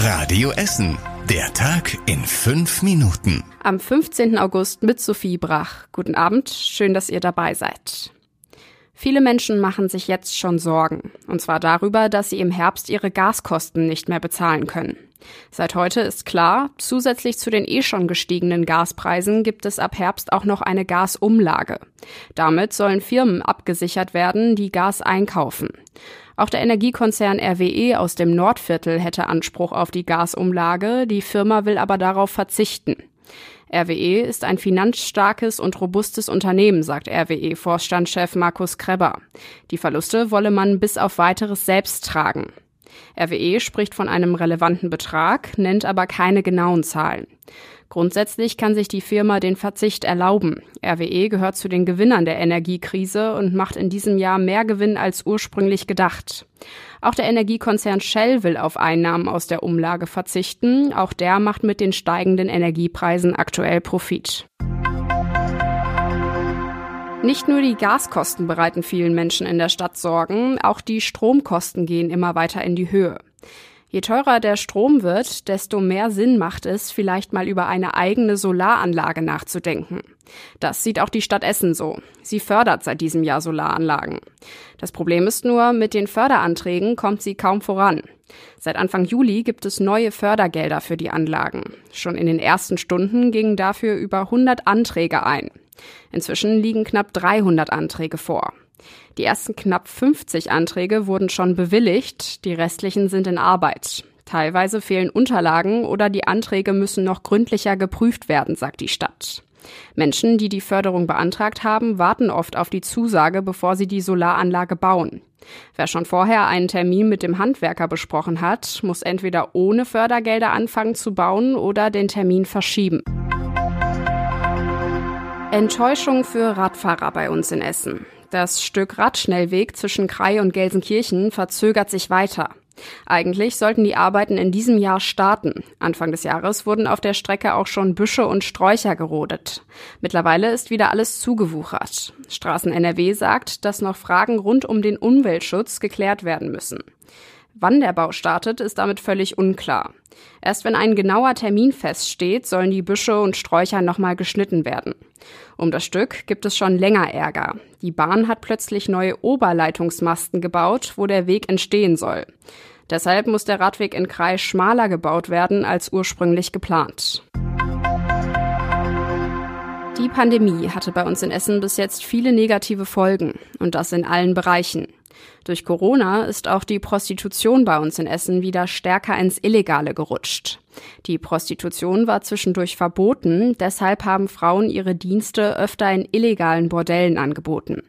Radio Essen. Der Tag in fünf Minuten. Am 15. August mit Sophie Brach. Guten Abend, schön, dass ihr dabei seid. Viele Menschen machen sich jetzt schon Sorgen. Und zwar darüber, dass sie im Herbst ihre Gaskosten nicht mehr bezahlen können. Seit heute ist klar, zusätzlich zu den eh schon gestiegenen Gaspreisen gibt es ab Herbst auch noch eine Gasumlage. Damit sollen Firmen abgesichert werden, die Gas einkaufen. Auch der Energiekonzern RWE aus dem Nordviertel hätte Anspruch auf die Gasumlage, die Firma will aber darauf verzichten. RWE ist ein finanzstarkes und robustes Unternehmen, sagt RWE-Vorstandschef Markus Kreber. Die Verluste wolle man bis auf weiteres selbst tragen. RWE spricht von einem relevanten Betrag, nennt aber keine genauen Zahlen. Grundsätzlich kann sich die Firma den Verzicht erlauben. RWE gehört zu den Gewinnern der Energiekrise und macht in diesem Jahr mehr Gewinn als ursprünglich gedacht. Auch der Energiekonzern Shell will auf Einnahmen aus der Umlage verzichten. Auch der macht mit den steigenden Energiepreisen aktuell Profit. Nicht nur die Gaskosten bereiten vielen Menschen in der Stadt Sorgen, auch die Stromkosten gehen immer weiter in die Höhe. Je teurer der Strom wird, desto mehr Sinn macht es, vielleicht mal über eine eigene Solaranlage nachzudenken. Das sieht auch die Stadt Essen so. Sie fördert seit diesem Jahr Solaranlagen. Das Problem ist nur, mit den Förderanträgen kommt sie kaum voran. Seit Anfang Juli gibt es neue Fördergelder für die Anlagen. Schon in den ersten Stunden gingen dafür über 100 Anträge ein. Inzwischen liegen knapp 300 Anträge vor. Die ersten knapp 50 Anträge wurden schon bewilligt, die restlichen sind in Arbeit. Teilweise fehlen Unterlagen oder die Anträge müssen noch gründlicher geprüft werden, sagt die Stadt. Menschen, die die Förderung beantragt haben, warten oft auf die Zusage, bevor sie die Solaranlage bauen. Wer schon vorher einen Termin mit dem Handwerker besprochen hat, muss entweder ohne Fördergelder anfangen zu bauen oder den Termin verschieben. Enttäuschung für Radfahrer bei uns in Essen. Das Stück Radschnellweg zwischen Krai und Gelsenkirchen verzögert sich weiter. Eigentlich sollten die Arbeiten in diesem Jahr starten. Anfang des Jahres wurden auf der Strecke auch schon Büsche und Sträucher gerodet. Mittlerweile ist wieder alles zugewuchert. Straßen NRW sagt, dass noch Fragen rund um den Umweltschutz geklärt werden müssen. Wann der Bau startet, ist damit völlig unklar. Erst wenn ein genauer Termin feststeht, sollen die Büsche und Sträucher nochmal geschnitten werden. Um das Stück gibt es schon länger Ärger. Die Bahn hat plötzlich neue Oberleitungsmasten gebaut, wo der Weg entstehen soll. Deshalb muss der Radweg in Kreis schmaler gebaut werden als ursprünglich geplant. Die Pandemie hatte bei uns in Essen bis jetzt viele negative Folgen und das in allen Bereichen. Durch Corona ist auch die Prostitution bei uns in Essen wieder stärker ins Illegale gerutscht. Die Prostitution war zwischendurch verboten, deshalb haben Frauen ihre Dienste öfter in illegalen Bordellen angeboten.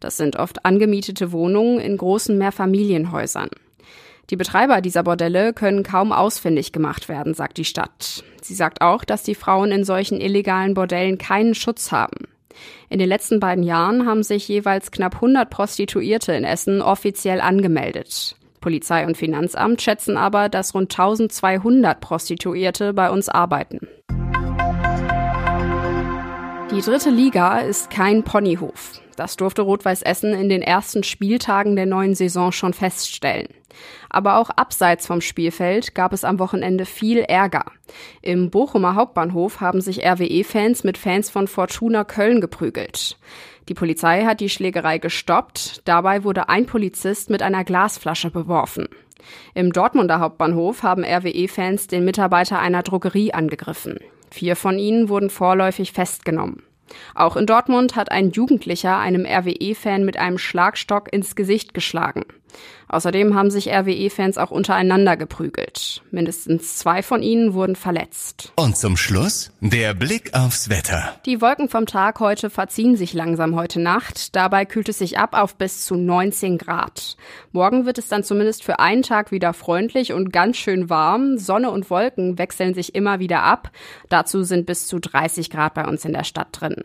Das sind oft angemietete Wohnungen in großen Mehrfamilienhäusern. Die Betreiber dieser Bordelle können kaum ausfindig gemacht werden, sagt die Stadt. Sie sagt auch, dass die Frauen in solchen illegalen Bordellen keinen Schutz haben. In den letzten beiden Jahren haben sich jeweils knapp 100 Prostituierte in Essen offiziell angemeldet. Polizei und Finanzamt schätzen aber, dass rund 1200 Prostituierte bei uns arbeiten. Die dritte Liga ist kein Ponyhof. Das durfte Rot-Weiß Essen in den ersten Spieltagen der neuen Saison schon feststellen. Aber auch abseits vom Spielfeld gab es am Wochenende viel Ärger. Im Bochumer Hauptbahnhof haben sich RWE-Fans mit Fans von Fortuna Köln geprügelt. Die Polizei hat die Schlägerei gestoppt. Dabei wurde ein Polizist mit einer Glasflasche beworfen. Im Dortmunder Hauptbahnhof haben RWE-Fans den Mitarbeiter einer Drogerie angegriffen. Vier von ihnen wurden vorläufig festgenommen. Auch in Dortmund hat ein Jugendlicher einem RWE-Fan mit einem Schlagstock ins Gesicht geschlagen. Außerdem haben sich RWE-Fans auch untereinander geprügelt. Mindestens zwei von ihnen wurden verletzt. Und zum Schluss der Blick aufs Wetter. Die Wolken vom Tag heute verziehen sich langsam heute Nacht. Dabei kühlt es sich ab auf bis zu 19 Grad. Morgen wird es dann zumindest für einen Tag wieder freundlich und ganz schön warm. Sonne und Wolken wechseln sich immer wieder ab. Dazu sind bis zu 30 Grad bei uns in der Stadt drin.